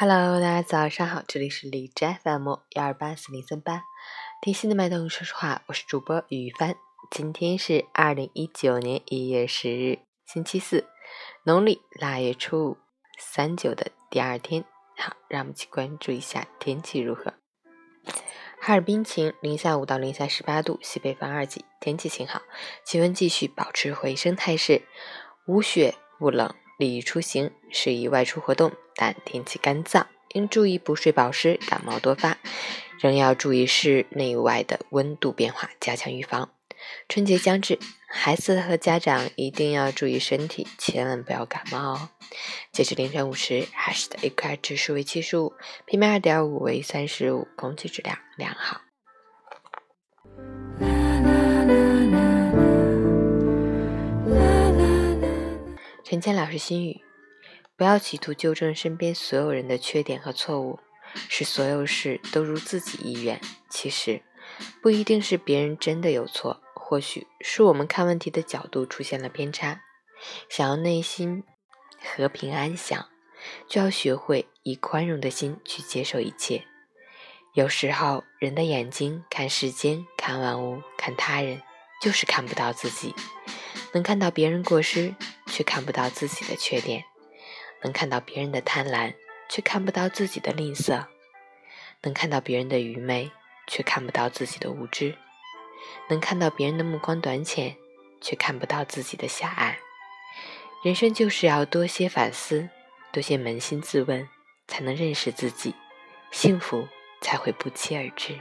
Hello，大家早上好，这里是李斋 FM 幺二八四零三八，听心的脉动，说实话，我是主播雨帆。今天是二零一九年一月十日，星期四，农历腊月初五，三九的第二天。好，让我们一起关注一下天气如何。哈尔滨晴，零下五到零下十八度，西北风二级，天气晴好，气温继续保持回升态势，无雪不冷。利于出行，适宜外出活动，但天气干燥，应注意补水保湿，感冒多发。仍要注意室内外的温度变化，加强预防。春节将至，孩子和家长一定要注意身体，千万不要感冒哦。截至凌晨五时，海市的 AQI 指数为七十五，PM 二点五为三十五，空气质量良好。陈谦老师心语：不要企图纠正身边所有人的缺点和错误，使所有事都如自己意愿。其实，不一定是别人真的有错，或许是我们看问题的角度出现了偏差。想要内心和平安详，就要学会以宽容的心去接受一切。有时候，人的眼睛看世间、看万物、看他人，就是看不到自己。能看到别人过失。却看不到自己的缺点，能看到别人的贪婪，却看不到自己的吝啬；能看到别人的愚昧，却看不到自己的无知；能看到别人的目光短浅，却看不到自己的狭隘。人生就是要多些反思，多些扪心自问，才能认识自己，幸福才会不期而至。